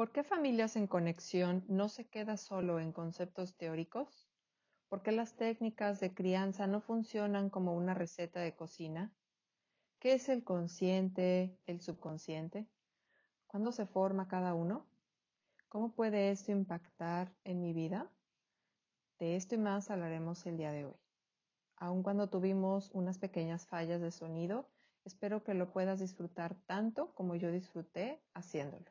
¿Por qué Familias en Conexión no se queda solo en conceptos teóricos? ¿Por qué las técnicas de crianza no funcionan como una receta de cocina? ¿Qué es el consciente, el subconsciente? ¿Cuándo se forma cada uno? ¿Cómo puede esto impactar en mi vida? De esto y más hablaremos el día de hoy. Aun cuando tuvimos unas pequeñas fallas de sonido, espero que lo puedas disfrutar tanto como yo disfruté haciéndolo.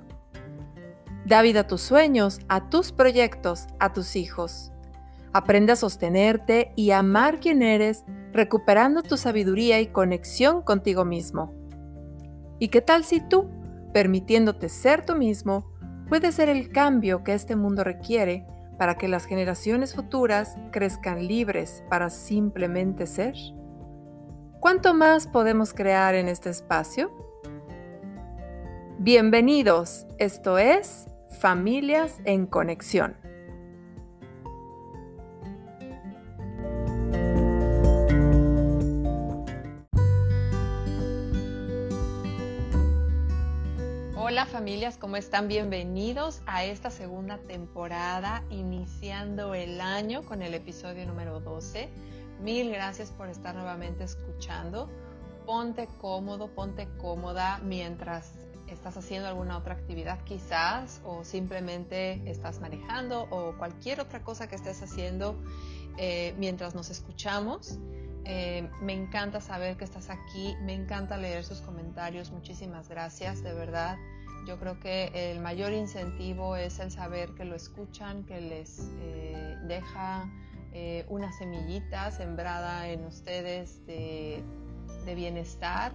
Da vida a tus sueños, a tus proyectos, a tus hijos. Aprende a sostenerte y amar quien eres, recuperando tu sabiduría y conexión contigo mismo. ¿Y qué tal si tú, permitiéndote ser tú mismo, puedes ser el cambio que este mundo requiere para que las generaciones futuras crezcan libres para simplemente ser? ¿Cuánto más podemos crear en este espacio? Bienvenidos, esto es Familias en Conexión. Hola familias, ¿cómo están? Bienvenidos a esta segunda temporada, iniciando el año con el episodio número 12. Mil gracias por estar nuevamente escuchando. Ponte cómodo, ponte cómoda mientras estás haciendo alguna otra actividad quizás o simplemente estás manejando o cualquier otra cosa que estés haciendo eh, mientras nos escuchamos. Eh, me encanta saber que estás aquí, me encanta leer sus comentarios, muchísimas gracias, de verdad. Yo creo que el mayor incentivo es el saber que lo escuchan, que les eh, deja una semillita sembrada en ustedes de bienestar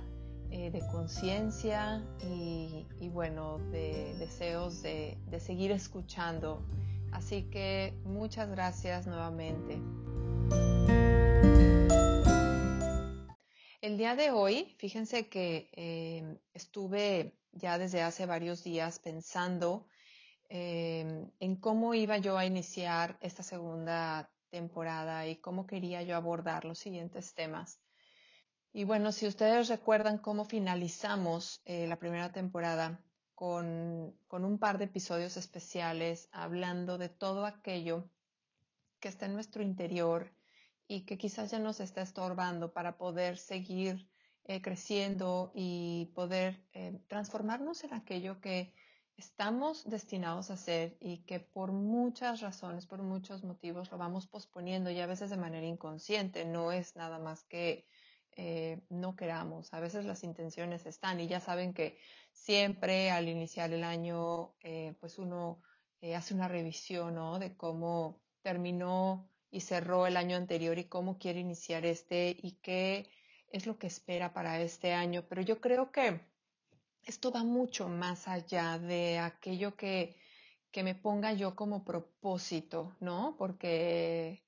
eh, de conciencia y, bueno, de deseos de, de seguir escuchando. Así que muchas gracias nuevamente. El día de hoy, fíjense que eh, estuve ya desde hace varios días pensando eh, en cómo iba yo a iniciar esta segunda temporada y cómo quería yo abordar los siguientes temas. Y bueno, si ustedes recuerdan cómo finalizamos eh, la primera temporada con, con, un par de episodios especiales hablando de todo aquello que está en nuestro interior y que quizás ya nos está estorbando para poder seguir eh, creciendo y poder eh, transformarnos en aquello que estamos destinados a hacer y que por muchas razones, por muchos motivos lo vamos posponiendo y a veces de manera inconsciente, no es nada más que eh, no queramos. A veces las intenciones están y ya saben que siempre al iniciar el año, eh, pues uno eh, hace una revisión ¿no? de cómo terminó y cerró el año anterior y cómo quiere iniciar este y qué es lo que espera para este año. Pero yo creo que esto va mucho más allá de aquello que, que me ponga yo como propósito, ¿no? Porque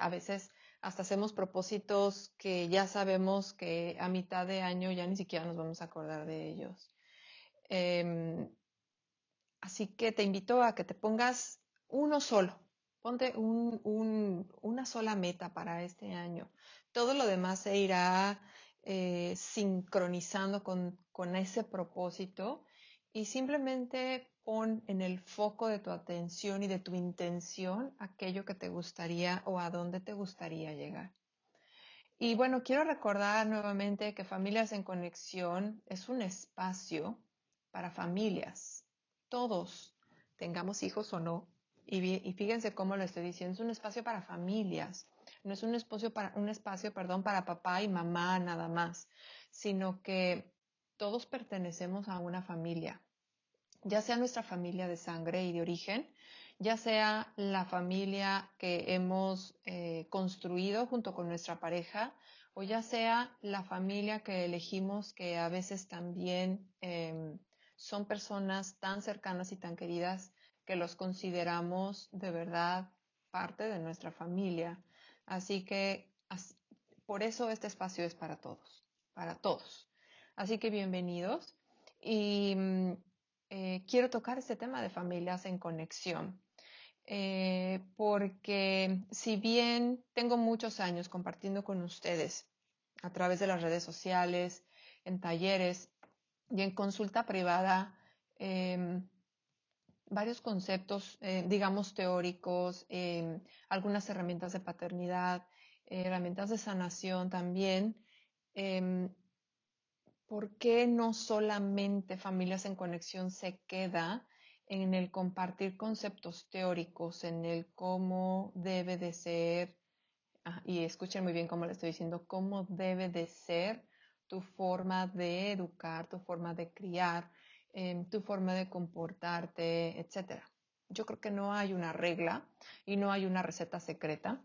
a veces hasta hacemos propósitos que ya sabemos que a mitad de año ya ni siquiera nos vamos a acordar de ellos. Em, así que te invito a que te pongas uno solo, ponte una sola meta para este año. Todo lo demás se irá eh, sincronizando con, con ese propósito y simplemente pon en el foco de tu atención y de tu intención aquello que te gustaría o a dónde te gustaría llegar. Y bueno, quiero recordar nuevamente que Familias en Conexión es un espacio para familias. Todos, tengamos hijos o no. Y, fíjense cómo lo estoy diciendo, es un espacio para familias. No es un espacio para, un espacio, perdón, para papá y mamá nada más, sino que todos pertenecemos a una familia ya sea nuestra familia de sangre y de origen, ya sea la familia que hemos eh, construido junto con nuestra pareja, o ya sea la familia que elegimos que a veces también em, son personas tan cercanas y tan queridas que los consideramos de verdad parte de nuestra familia. Así que por eso este espacio es para todos, para todos. Así que bienvenidos y mm, eh, quiero tocar este tema de familias en conexión. Eh, porque si bien tengo muchos años compartiendo con ustedes a través de las redes sociales, en talleres y en consulta privada, em, varios conceptos, eh, digamos, teóricos, em, algunas herramientas de paternidad, herramientas de sanación también. ¿Por qué no solamente familias en conexión se queda en el compartir conceptos teóricos, en el cómo debe de ser, ah, y escuchen muy bien cómo le estoy diciendo, cómo debe de ser tu forma de educar, tu forma de criar, em, tu forma de comportarte, etc. Yo creo que no hay una regla y no hay una receta secreta.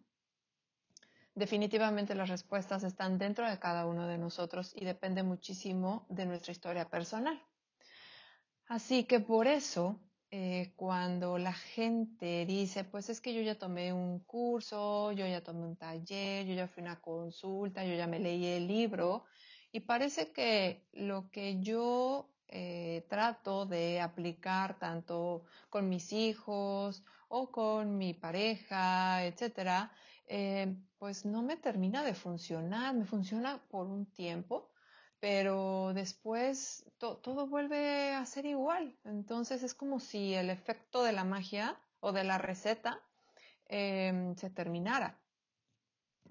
Definitivamente las respuestas están dentro de cada uno de nosotros y depende muchísimo de nuestra historia personal. Así que por eso eh, cuando la gente dice, pues es que yo ya tomé un curso, yo ya tomé un taller, yo ya fui a una consulta, yo ya me leí el libro, y parece que lo que yo eh, trato de aplicar tanto con mis hijos o con mi pareja, etcétera, eh, pues no me termina de funcionar, me funciona por un tiempo, pero después todo vuelve a ser igual. Entonces es como si el efecto de la magia o de la receta em, se terminara.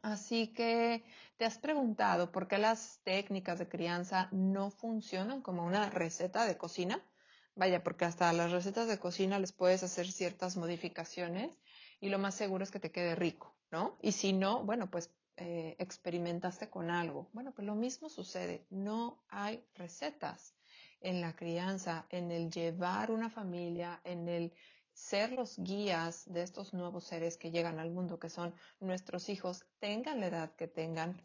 Así que te has preguntado por qué las técnicas de crianza no funcionan como una receta de cocina. Vaya, porque hasta las recetas de cocina les puedes hacer ciertas modificaciones y lo más seguro es que te quede rico, ¿no? Y si no, bueno, pues eh, experimentaste con algo. Bueno, pues lo mismo sucede. No hay recetas en la crianza, en el llevar una familia, en el ser los guías de estos nuevos seres que llegan al mundo, que son nuestros hijos, tengan la edad que tengan.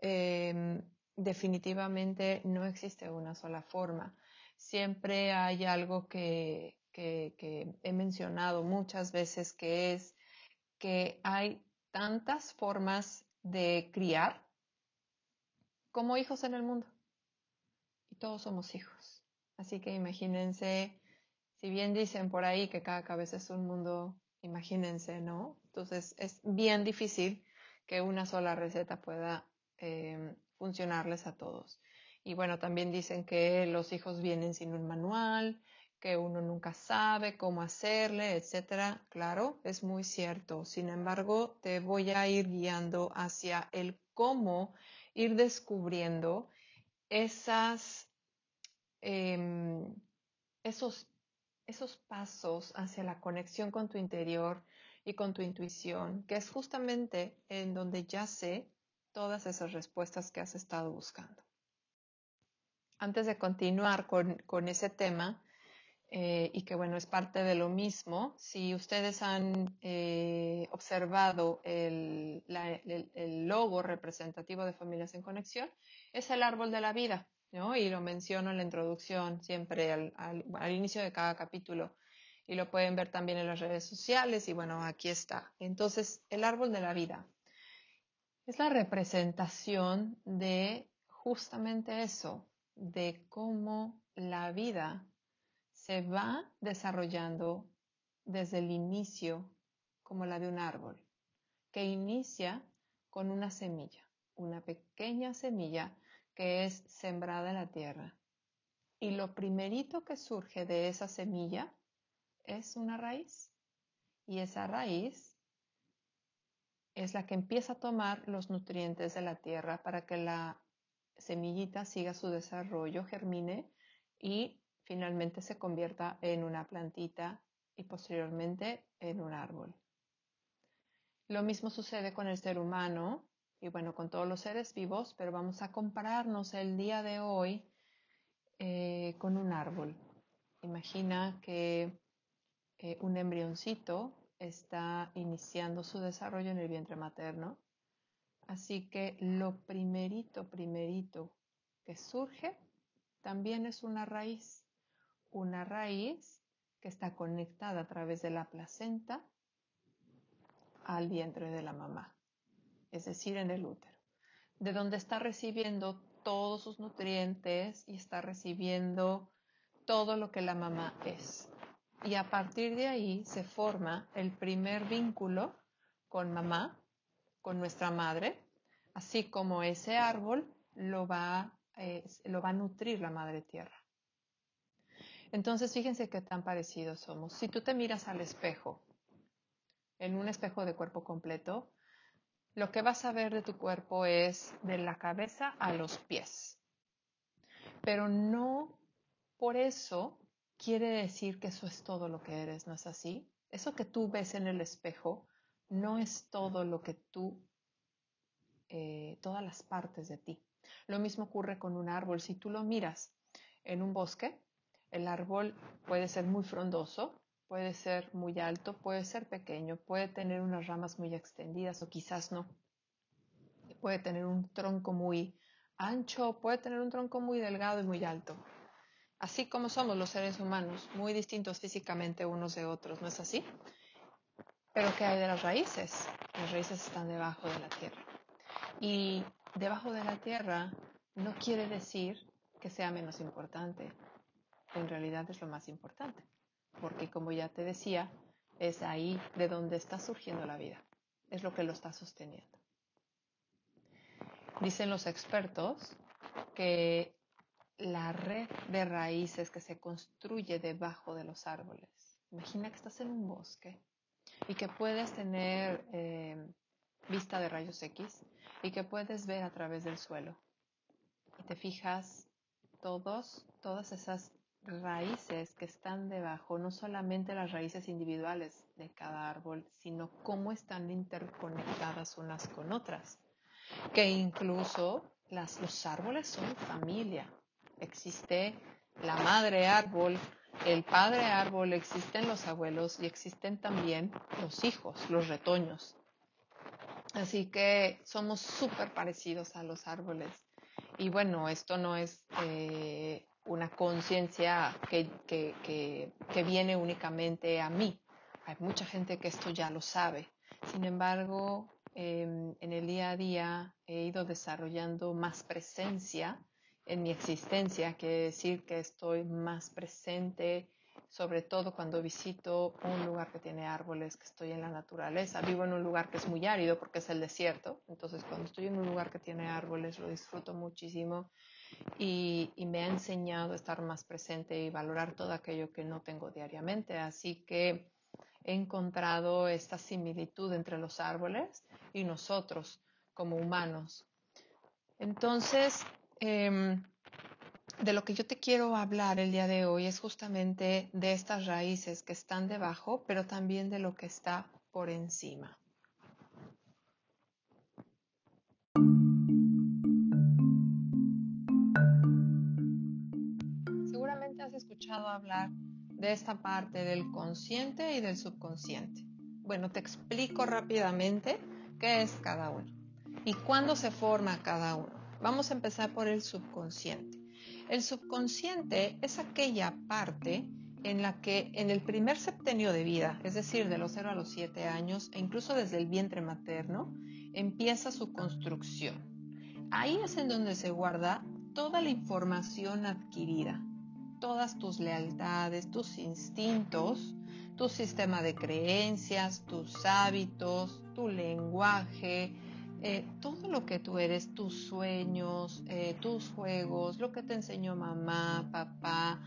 Em, definitivamente no existe una sola forma. Siempre hay algo que, que he mencionado muchas veces, que es que hay tantas formas de criar como hijos en el mundo. Y todos somos hijos. Así que imagínense, si bien dicen por ahí que cada cabeza es un mundo, imagínense, ¿no? Entonces es bien difícil que una sola receta pueda eh, funcionarles a todos. Y bueno, también dicen que los hijos vienen sin un manual, que uno nunca sabe cómo hacerle, etcétera. Claro, es muy cierto. Sin embargo, te voy a ir guiando hacia el cómo ir descubriendo esas, em, esos, esos pasos hacia la conexión con tu interior y con tu intuición, que es justamente en donde ya sé todas esas respuestas que has estado buscando. Antes de continuar con, con ese tema, eh, y que bueno, es parte de lo mismo. Si ustedes han eh, observado el, logo representativo de Familias en Conexión, es el árbol de la vida, ¿no? Y lo menciono en la introducción siempre al, inicio de cada capítulo. Y lo pueden ver también en las redes sociales y bueno, aquí está. Entonces, el árbol de la vida es la representación de justamente eso, de cómo la vida se va desarrollando desde el inicio como la de un árbol, que inicia con una semilla, una pequeña semilla que es sembrada en la tierra. Y lo primerito que surge de esa semilla es una raíz. Y esa raíz es la que empieza a tomar los nutrientes de la tierra para que la semillita siga su desarrollo, germine y finalmente se convierta en una plantita y posteriormente en un árbol. Lo mismo sucede con el ser humano y bueno, con todos los seres vivos, pero vamos a compararnos el día de hoy eh, con un árbol. Imagina que eh, un embrioncito está iniciando su desarrollo en el vientre materno. Así que lo primerito, primerito que surge también es una raíz una raíz que está conectada a través de la placenta al vientre de la mamá, es decir, en el útero, de donde está recibiendo todos sus nutrientes y está recibiendo todo lo que la mamá es. Y a partir de ahí se forma el primer vínculo con mamá, con nuestra madre, así como ese árbol lo va, eh, lo va a nutrir la madre tierra. Entonces, fíjense qué tan parecidos somos. Si tú te miras al espejo, en un espejo de cuerpo completo, lo que vas a ver de tu cuerpo es de la cabeza a los pies. Pero no por eso quiere decir que eso es todo lo que eres, ¿no es así? Eso que tú ves en el espejo no es todo lo que tú, eh, todas las partes de ti. Lo mismo ocurre con un árbol. Si tú lo miras en un bosque, el árbol puede ser muy frondoso, puede ser muy alto, puede ser pequeño, puede tener unas ramas muy extendidas o quizás no. Puede tener un tronco muy ancho, puede tener un tronco muy delgado y muy alto. Así como somos los seres humanos, muy distintos físicamente unos de otros, ¿no es así? Pero ¿qué hay de las raíces? Las raíces están debajo de la tierra. Y debajo de la tierra no quiere decir que sea menos importante. En realidad es lo más importante. Porque como ya te decía, es ahí de donde está surgiendo la vida. Es lo que lo está sosteniendo. Dicen los expertos que la red de raíces que se construye debajo de los árboles. Imagina que estás en un bosque y que puedes tener eh, vista de rayos X y que puedes ver a través del suelo. Y te fijas todos, todas esas raíces que están debajo, no solamente las raíces individuales de cada árbol, sino cómo están interconectadas unas con otras. Que incluso los árboles son familia. Existe la madre árbol, el padre árbol, existen los abuelos y existen también los hijos, los retoños. Así que somos súper parecidos a los árboles. Y bueno, esto no es eh, una conciencia que, que, viene únicamente a mí. Hay mucha gente que esto ya lo sabe. Sin embargo, em, en el día a día he ido desarrollando más presencia en mi existencia, quiere decir que estoy más presente, sobre todo cuando visito un lugar que tiene árboles, que estoy en la naturaleza. Vivo en un lugar que es muy árido porque es el desierto, entonces cuando estoy en un lugar que tiene árboles lo disfruto muchísimo y, y me ha enseñado a estar más presente y valorar todo aquello que no tengo diariamente. Así que he encontrado esta similitud entre los árboles y nosotros como humanos. Entonces, Em, de lo que yo te quiero hablar el día de hoy es justamente de estas raíces que están debajo, pero también de lo que está por encima. Escuchado hablar de esta parte del consciente y del subconsciente. Bueno, te explico rápidamente qué es cada uno y cuándo se forma cada uno. Vamos a empezar por el subconsciente. El subconsciente es aquella parte en la que en el primer septenio de vida, es decir, de los 0 a los 7 años e incluso desde el vientre materno, empieza su construcción. Ahí es en donde se guarda toda la información adquirida, todas tus lealtades, tus instintos, tu sistema de creencias, tus hábitos, tu lenguaje, eh, todo lo que tú eres, tus sueños, eh, tus juegos, lo que te enseñó mamá, papá,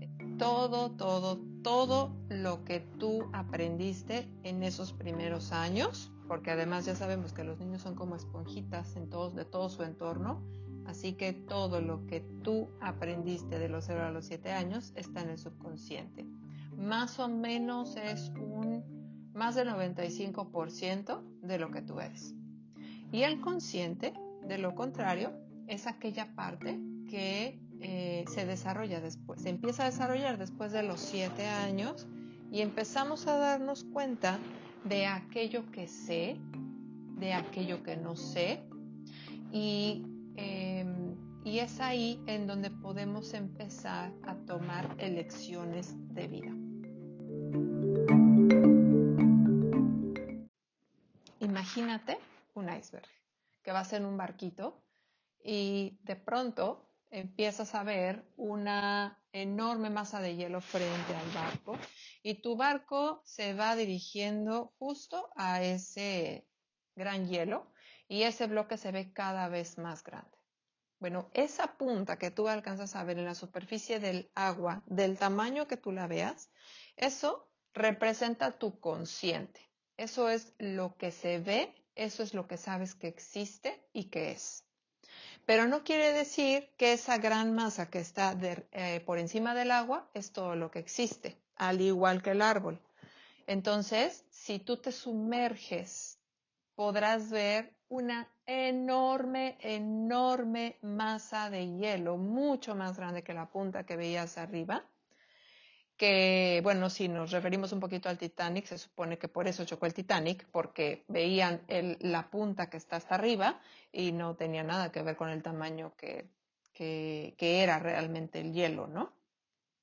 eh, todo, todo, todo lo que tú aprendiste en esos primeros años, porque además ya sabemos que los niños son como esponjitas en todos, de todo su entorno, así que todo lo que tú aprendiste de los 0 a los 7 años está en el subconsciente. Más o menos es un más del 95% de lo que tú eres. Y el consciente, de lo contrario, es aquella parte que eh, se desarrolla después, se empieza a desarrollar después de los siete años y empezamos a darnos cuenta de aquello que sé, de aquello que no sé y y es ahí en donde podemos empezar a tomar elecciones de vida. Imagínate un iceberg que va a ser un barquito y de pronto empiezas a ver una enorme masa de hielo frente al barco y tu barco se va dirigiendo justo a ese gran hielo y ese bloque se ve cada vez más grande. Bueno, esa punta que tú alcanzas a ver en la superficie del agua, del tamaño que tú la veas, eso representa tu consciente. Eso es lo que se ve, eso es lo que sabes que existe y que es. Pero no quiere decir que esa gran masa que está eh, por encima del agua es todo lo que existe, al igual que el árbol. Entonces, si tú te sumerges, podrás ver una enorme, enorme masa de hielo, mucho más grande que la punta que veías arriba, que, bueno, si nos referimos un poquito al Titanic, se supone que por eso chocó el Titanic, porque veían la punta que está hasta arriba y no tenía nada que ver con el tamaño que, que, que era realmente el hielo, ¿no?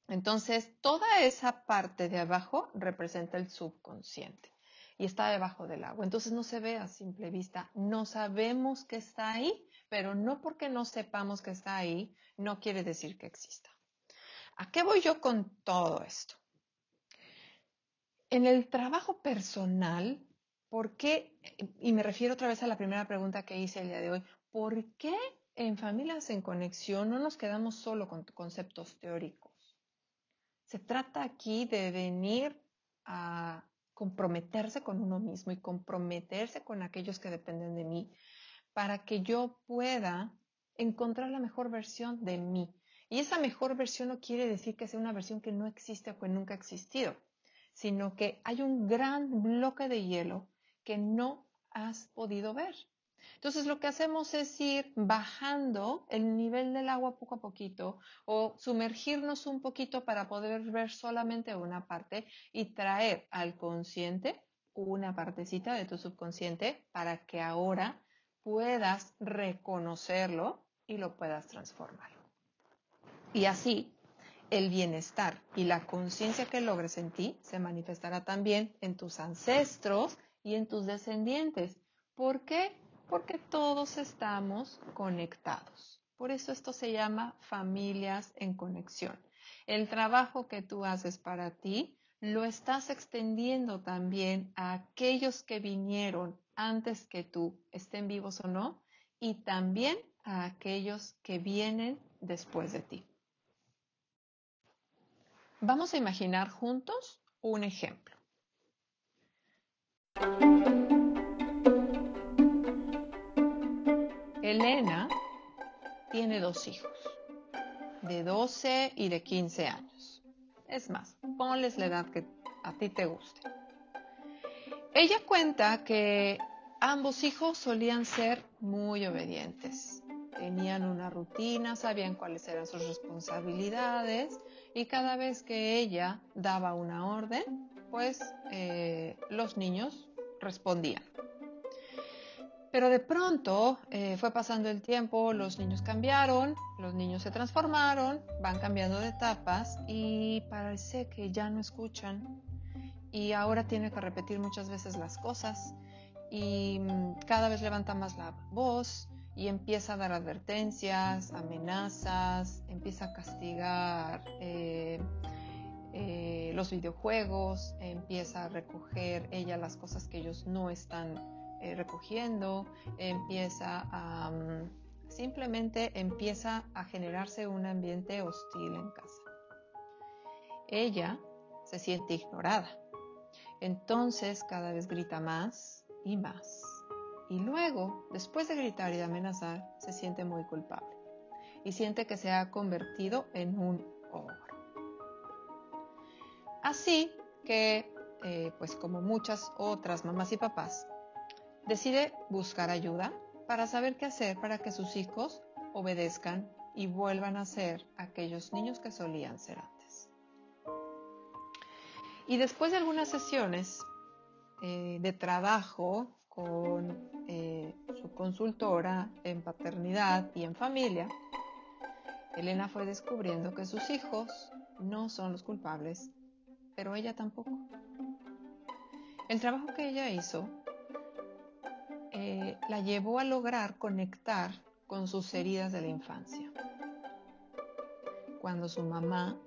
Entonces, toda esa parte de abajo representa el subconsciente y está debajo del agua. Entonces no se ve a simple vista. No sabemos que está ahí, pero no porque no sepamos que está ahí, no quiere decir que exista. ¿A qué voy yo con todo esto? En el trabajo personal, ¿por qué? Y me refiero otra vez a la primera pregunta que hice el día de hoy. ¿Por qué en familias en conexión no nos quedamos solo con conceptos teóricos? Se trata aquí de venir a comprometerse con uno mismo y comprometerse con aquellos que dependen de mí para que yo pueda encontrar la mejor versión de mí. Y esa mejor versión no quiere decir que sea una versión que no existe o que nunca ha existido, sino que hay un gran bloque de hielo que no has podido ver. Entonces lo que hacemos es ir bajando el nivel del agua poco a poquito o sumergirnos un poquito para poder ver solamente una parte y traer al consciente una partecita de tu subconsciente para que ahora puedas reconocerlo y lo puedas transformar. Y así, el bienestar y la conciencia que logres en ti se manifestará también en tus ancestros y en tus descendientes. ¿Por qué? Porque todos estamos conectados. Por eso esto se llama familias en conexión. El trabajo que tú haces para ti lo estás extendiendo también a aquellos que vinieron antes que tú, estén vivos o no, y también a aquellos que vienen después de ti. Vamos a imaginar juntos un ejemplo. Elena tiene dos hijos, de 12 y de 15 años. Es más, ponles la edad que a ti te guste. Ella cuenta que ambos hijos solían ser muy obedientes. Tenían una rutina, sabían cuáles eran sus responsabilidades y cada vez que ella daba una orden, pues eh, los niños respondían. Pero de pronto eh, fue pasando el tiempo, los niños cambiaron, los niños se transformaron, van cambiando de etapas y parece que ya no escuchan. Y ahora tiene que repetir muchas veces las cosas y mm, cada vez levanta más la voz y empieza a dar advertencias, amenazas, empieza a castigar eh, eh, los videojuegos, empieza a recoger ella las cosas que ellos no están eh, recogiendo, empieza a mm, simplemente empieza a generarse un ambiente hostil en casa. Ella se siente ignorada, entonces cada vez grita más y más y luego, después de gritar y de amenazar, se siente muy culpable y siente que se ha convertido en un ogro. Así que, eh, pues como muchas otras mamás y papás, decide buscar ayuda para saber qué hacer para que sus hijos obedezcan y vuelvan a ser aquellos niños que solían ser antes. Y después de algunas sesiones eh, de trabajo con eh, su consultora en paternidad y en familia, Elena fue descubriendo que sus hijos no son los culpables, pero ella tampoco. El trabajo que ella hizo la llevó a lograr conectar con sus heridas de la infancia. Cuando su mamá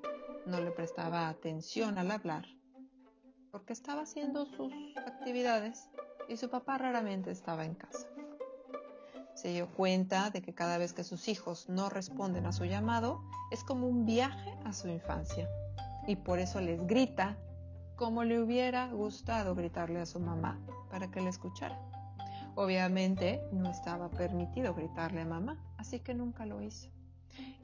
no le prestaba atención al hablar, porque estaba haciendo sus actividades y su papá raramente estaba en casa. Se dio cuenta de que cada vez que sus hijos no responden a su llamado, es como un viaje a su infancia. Y por eso les grita como le hubiera gustado gritarle a su mamá para que le escuchara. Obviamente no estaba permitido gritarle a mamá, así que nunca lo hizo.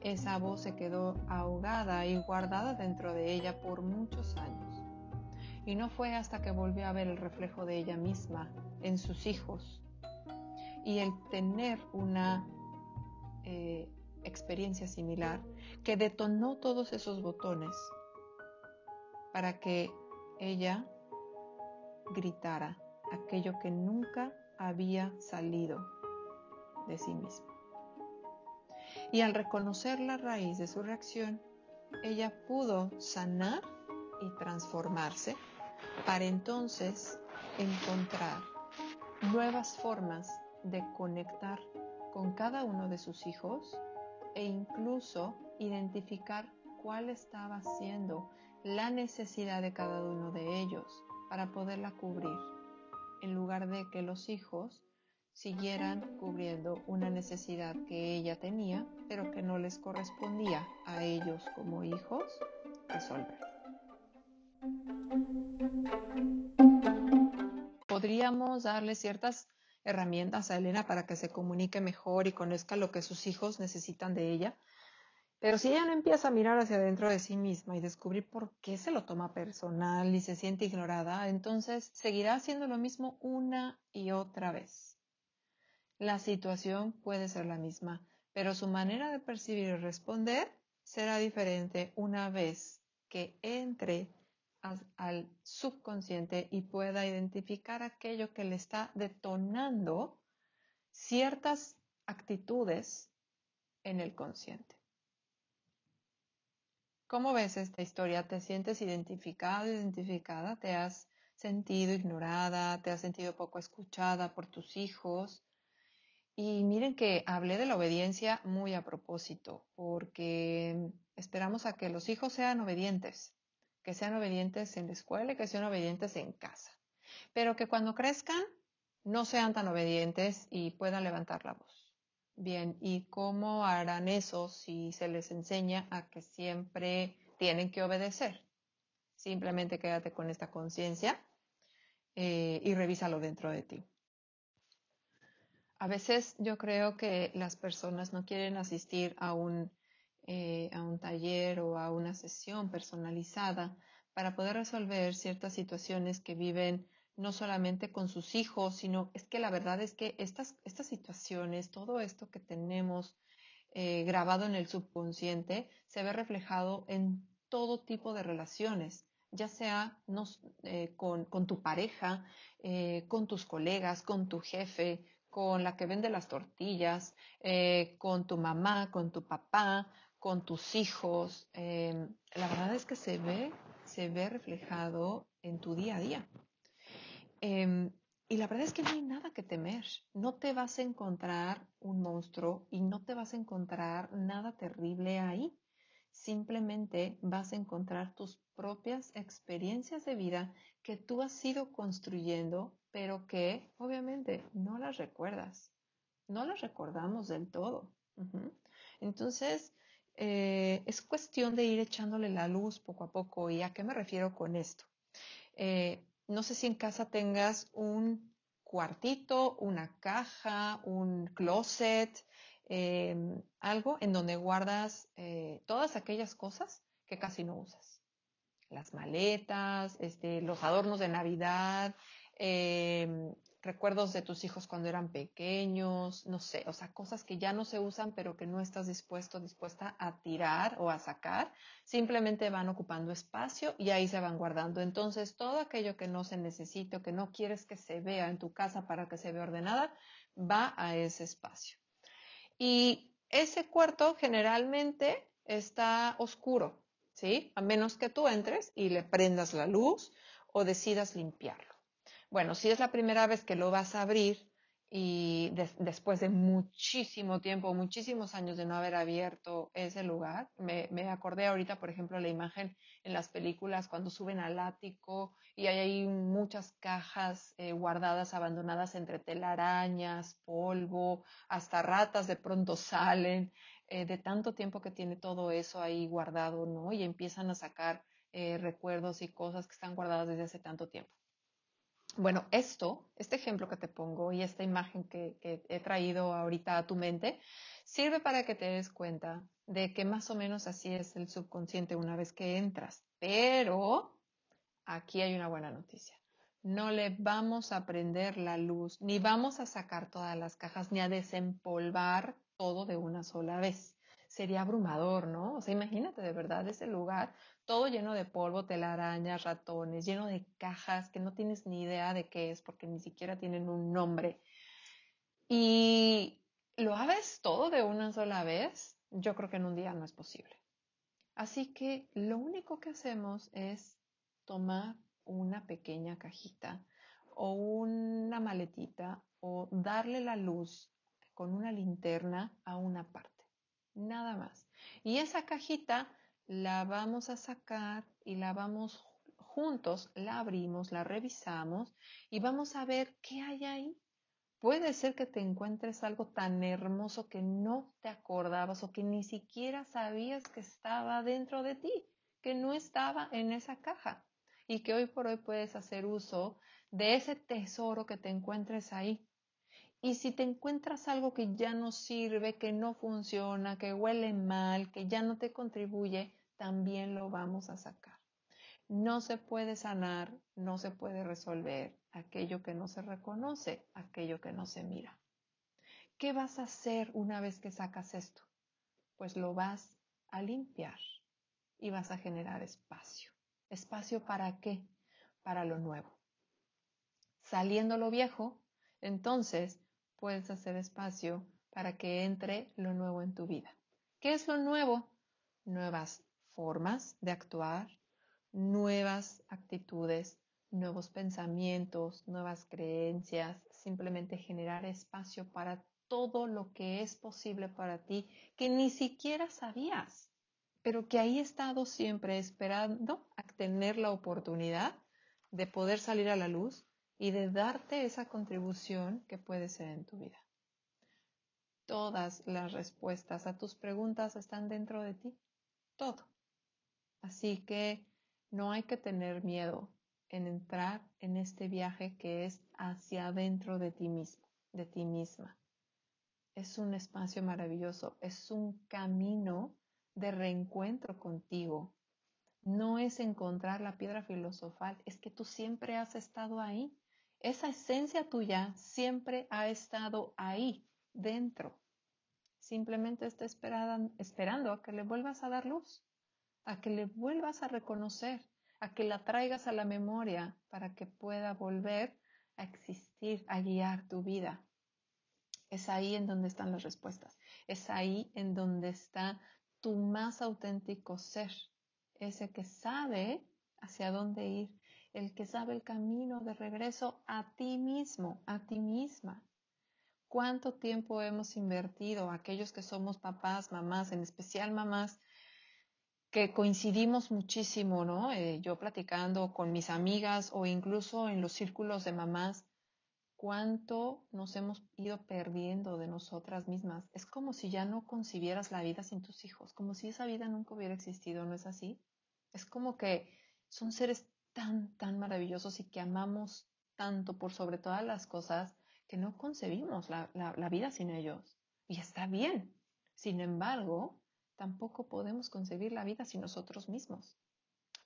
Esa voz se quedó ahogada y guardada dentro de ella por muchos años. Y no fue hasta que volvió a ver el reflejo de ella misma en sus hijos y el tener una eh, experiencia similar que detonó todos esos botones para que ella gritara aquello que nunca había salido de sí misma. Y al reconocer la raíz de su reacción, ella pudo sanar y transformarse para entonces encontrar nuevas formas de conectar con cada uno de sus hijos e incluso identificar cuál estaba siendo la necesidad de cada uno de ellos para poderla cubrir, en lugar de que los hijos siguieran cubriendo una necesidad que ella tenía, pero que no les correspondía a ellos como hijos resolver. Podríamos darle ciertas herramientas a Elena para que se comunique mejor y conozca lo que sus hijos necesitan de ella. Pero si ella no empieza a mirar hacia adentro de sí misma y descubrir por qué se lo toma personal y se siente ignorada, entonces seguirá haciendo lo mismo una y otra vez. La situación puede ser la misma, pero su manera de percibir y responder será diferente una vez que entre al subconsciente y pueda identificar aquello que le está detonando ciertas actitudes en el consciente. ¿Cómo ves esta historia? ¿Te sientes identificado, identificada? ¿Te has sentido ignorada? ¿Te has sentido poco escuchada por tus hijos? Y miren que hablé de la obediencia muy a propósito, porque esperamos a que los hijos sean obedientes que sean obedientes en la escuela y que sean obedientes en casa, pero que cuando crezcan no sean tan obedientes y puedan levantar la voz. Bien, ¿y cómo harán eso si se les enseña a que siempre tienen que obedecer? Simplemente quédate con esta conciencia eh, y revísalo dentro de ti. A veces yo creo que las personas no quieren asistir a un eh, a un taller o a una sesión personalizada para poder resolver ciertas situaciones que viven no solamente con sus hijos, sino es que la verdad es que estas, estas situaciones, todo esto que tenemos eh, grabado en el subconsciente, se ve reflejado en todo tipo de relaciones, ya sea eh, con, con, tu pareja, con tus colegas, con tu jefe, con la que vende las tortillas, con tu mamá, con tu papá, con tus hijos, em, la verdad es que se ve, se ve reflejado en tu día a día. Em, y la verdad es que no hay nada que temer. No te vas a encontrar un monstruo y no te vas a encontrar nada terrible ahí. Simplemente vas a encontrar tus propias experiencias de vida que tú has ido construyendo, pero que obviamente no las recuerdas. No las recordamos del todo. Entonces, eh, es cuestión de ir echándole la luz poco a poco. ¿Y a qué me refiero con esto? Eh, no sé si en casa tengas un cuartito, una caja, un closet, em, algo en donde guardas eh, todas aquellas cosas que casi no usas. Las maletas, este, los adornos de Navidad, em, recuerdos de tus hijos cuando eran pequeños, no sé, o sea, cosas que ya no se usan pero que no estás dispuesto, dispuesta a tirar o a sacar, simplemente van ocupando espacio y ahí se van guardando. Entonces, todo aquello que no se necesita o que no quieres que se vea en tu casa para que se vea ordenada, va a ese espacio. Y ese cuarto generalmente está oscuro, ¿sí? A menos que tú entres y le prendas la luz o decidas limpiarlo. Bueno, si es la primera vez que lo vas a abrir, y después de muchísimo tiempo, muchísimos años de no haber abierto ese lugar, me, acordé ahorita, por ejemplo, la imagen en las películas cuando suben al ático y hay ahí muchas cajas eh, guardadas, abandonadas entre telarañas, polvo, hasta ratas de pronto salen, eh, de tanto tiempo que tiene todo eso ahí guardado, ¿no? Y empiezan a sacar eh, recuerdos y cosas que están guardadas desde hace tanto tiempo. Bueno, esto, este ejemplo que te pongo y esta imagen que, he traído ahorita a tu mente, sirve para que te des cuenta de que más o menos así es el subconsciente una vez que entras. Pero aquí hay una buena noticia. No le vamos a prender la luz, ni vamos a sacar todas las cajas, ni a desempolvar todo de una sola vez. Sería abrumador, ¿no? O sea, imagínate de verdad ese lugar todo lleno de polvo, telarañas, ratones, lleno de cajas que no tienes ni idea de qué es porque ni siquiera tienen un nombre. Y lo haces todo de una sola vez, yo creo que en un día no es posible. Así que lo único que hacemos es tomar una pequeña cajita o una maletita o darle la luz con una linterna a una parte. Nada más. Y esa cajita la vamos a sacar y la vamos juntos, la abrimos, la revisamos y vamos a ver qué hay ahí. Puede ser que te encuentres algo tan hermoso que no te acordabas o que ni siquiera sabías que estaba dentro de ti, que no estaba en esa caja y que hoy por hoy puedes hacer uso de ese tesoro que te encuentres ahí. Y si te encuentras algo que ya no sirve, que no funciona, que huele mal, que ya no te contribuye, también lo vamos a sacar. No se puede sanar, no se puede resolver aquello que no se reconoce, aquello que no se mira. ¿Qué vas a hacer una vez que sacas esto? Pues lo vas a limpiar y vas a generar espacio. ¿Espacio para qué? Para lo nuevo. Saliendo lo viejo, entonces puedes hacer espacio para que entre lo nuevo en tu vida. ¿Qué es lo nuevo? Nuevas formas de actuar, nuevas actitudes, nuevos pensamientos, nuevas creencias, simplemente generar espacio para todo lo que es posible para ti que ni siquiera sabías, pero que ahí he estado siempre esperando a tener la oportunidad de poder salir a la luz y de darte esa contribución que puede ser en tu vida. Todas las respuestas a tus preguntas están dentro de ti. Todo. Así que no hay que tener miedo en entrar en este viaje que es hacia adentro de ti mismo, de ti misma. Es un espacio maravilloso, es un camino de reencuentro contigo. No es encontrar la piedra filosofal, es que tú siempre has estado ahí. Esa esencia tuya siempre ha estado ahí, dentro. Simplemente está esperando a que le vuelvas a dar luz a que le vuelvas a reconocer, a que la traigas a la memoria para que pueda volver a existir, a guiar tu vida. Es ahí en donde están las respuestas. Es ahí en donde está tu más auténtico ser, ese que sabe hacia dónde ir, el que sabe el camino de regreso a ti mismo, a ti misma. ¿Cuánto tiempo hemos invertido aquellos que somos papás, mamás, en especial mamás, que coincidimos muchísimo, ¿no? Eh, yo platicando con mis amigas o incluso en los círculos de mamás, cuánto nos hemos ido perdiendo de nosotras mismas. Es como si ya no concibieras la vida sin tus hijos, como si esa vida nunca hubiera existido, ¿no es así? Es como que son seres tan, tan maravillosos y que amamos tanto por sobre todas las cosas que no concebimos la, la vida sin ellos. Y está bien. Sin embargo, tampoco podemos concebir la vida sin nosotros mismos.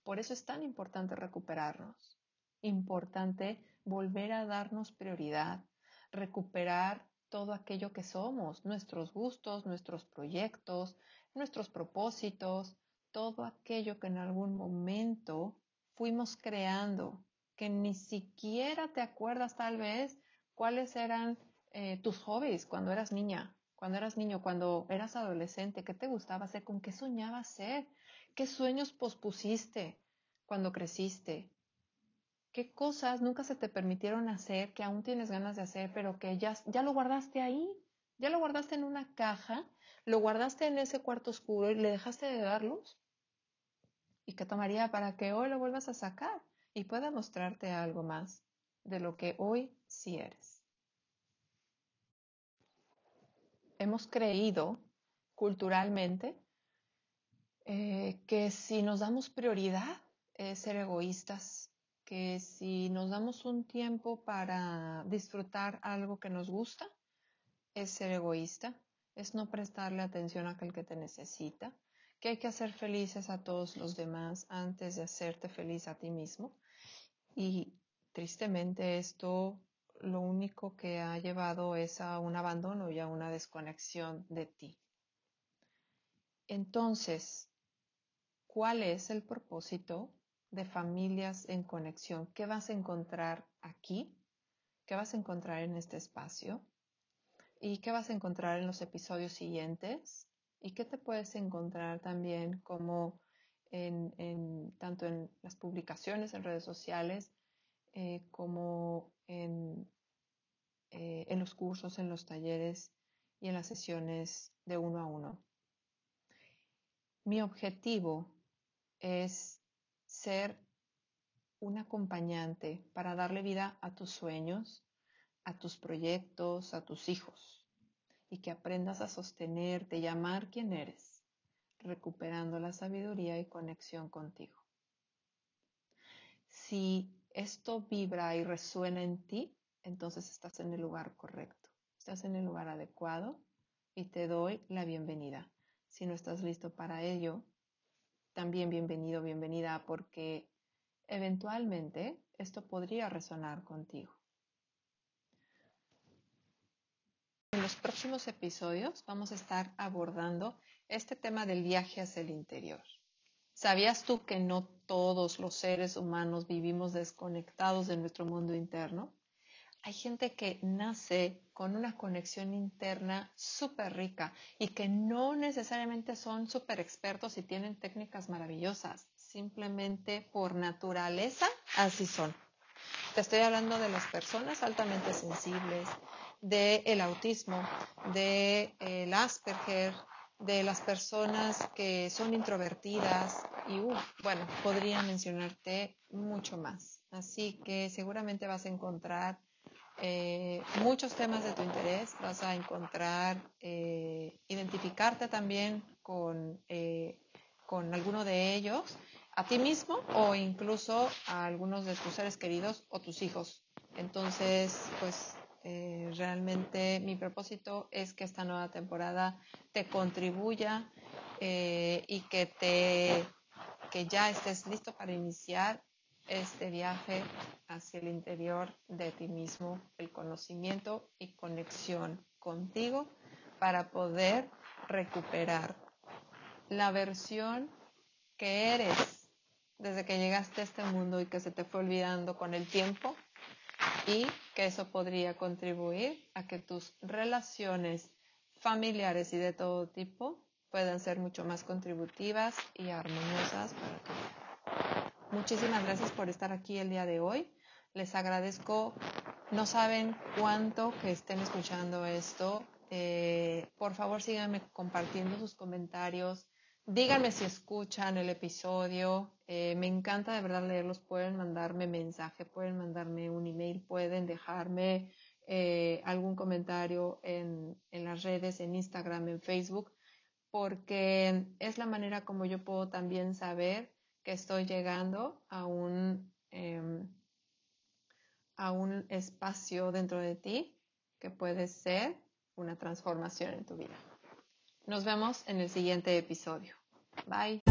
Por eso es tan importante recuperarnos, importante volver a darnos prioridad, recuperar todo aquello que somos, nuestros gustos, nuestros proyectos, nuestros propósitos, todo aquello que en algún momento fuimos creando, que ni siquiera te acuerdas tal vez cuáles eran eh, tus hobbies cuando eras niña, cuando eras niño, cuando eras adolescente, qué te gustaba hacer, con qué soñabas ser, qué sueños pospusiste cuando creciste, qué cosas nunca se te permitieron hacer, que aún tienes ganas de hacer, pero que ya, ya lo guardaste ahí, ya lo guardaste en una caja, lo guardaste en ese cuarto oscuro y le dejaste de dar luz. ¿Y qué tomaría para que hoy lo vuelvas a sacar y pueda mostrarte algo más de lo que hoy sí eres? Hemos creído culturalmente eh, que si nos damos prioridad es ser egoístas, que si nos damos un tiempo para disfrutar algo que nos gusta, es ser egoísta, es no prestarle atención a aquel que te necesita, que hay que hacer felices a todos los demás antes de hacerte feliz a ti mismo. Y tristemente esto lo único que ha llevado es a un abandono y a una desconexión de ti. Entonces, ¿cuál es el propósito de familias en conexión? ¿Qué vas a encontrar aquí? ¿Qué vas a encontrar en este espacio? ¿Y qué vas a encontrar en los episodios siguientes? ¿Y qué te puedes encontrar también como en, tanto en las publicaciones en redes sociales eh, como en, eh, en los cursos, en los talleres y en las sesiones de uno a uno. Mi objetivo es ser un acompañante para darle vida a tus sueños, a tus proyectos, a tus hijos, y que aprendas a sostenerte y amar quien eres, recuperando la sabiduría y conexión contigo. Si esto vibra y resuena en ti, entonces estás en el lugar correcto, estás en el lugar adecuado y te doy la bienvenida. Si no estás listo para ello, también bienvenido, bienvenida, porque eventualmente esto podría resonar contigo. En los próximos episodios vamos a estar abordando este tema del viaje hacia el interior. ¿Sabías tú que no todos los seres humanos vivimos desconectados de nuestro mundo interno? Hay gente que nace con una conexión interna súper rica y que no necesariamente son súper expertos y tienen técnicas maravillosas, simplemente por naturaleza así son. Te estoy hablando de las personas altamente sensibles, del autismo, del el Asperger, de las personas que son introvertidas y uh, bueno, podría mencionarte mucho más. Así que seguramente vas a encontrar eh, muchos temas de tu interés, vas a encontrar, eh, identificarte también con, eh, con alguno de ellos, a ti mismo o incluso a algunos de tus seres queridos o tus hijos. Entonces, pues eh, realmente mi propósito es que esta nueva temporada te contribuya eh, y que te que ya estés listo para iniciar este viaje hacia el interior de ti mismo, el conocimiento y conexión contigo para poder recuperar la versión que eres desde que llegaste a este mundo y que se te fue olvidando con el tiempo y que eso podría contribuir a que tus relaciones familiares y de todo tipo puedan ser mucho más contributivas y armoniosas para tu vida. Muchísimas gracias por estar aquí el día de hoy. Les agradezco, no saben cuánto que estén escuchando esto. Eh, por favor, síganme compartiendo sus comentarios, Díganme si escuchan el episodio. Eh, me encanta de verdad leerlos. Pueden mandarme mensaje, pueden mandarme un email, pueden dejarme eh, algún comentario en, las redes, en Instagram, en Facebook, porque es la manera como yo puedo también saber que estoy llegando a un, em, a un espacio dentro de ti que puede ser una transformación en tu vida. Nos vemos en el siguiente episodio. Bye.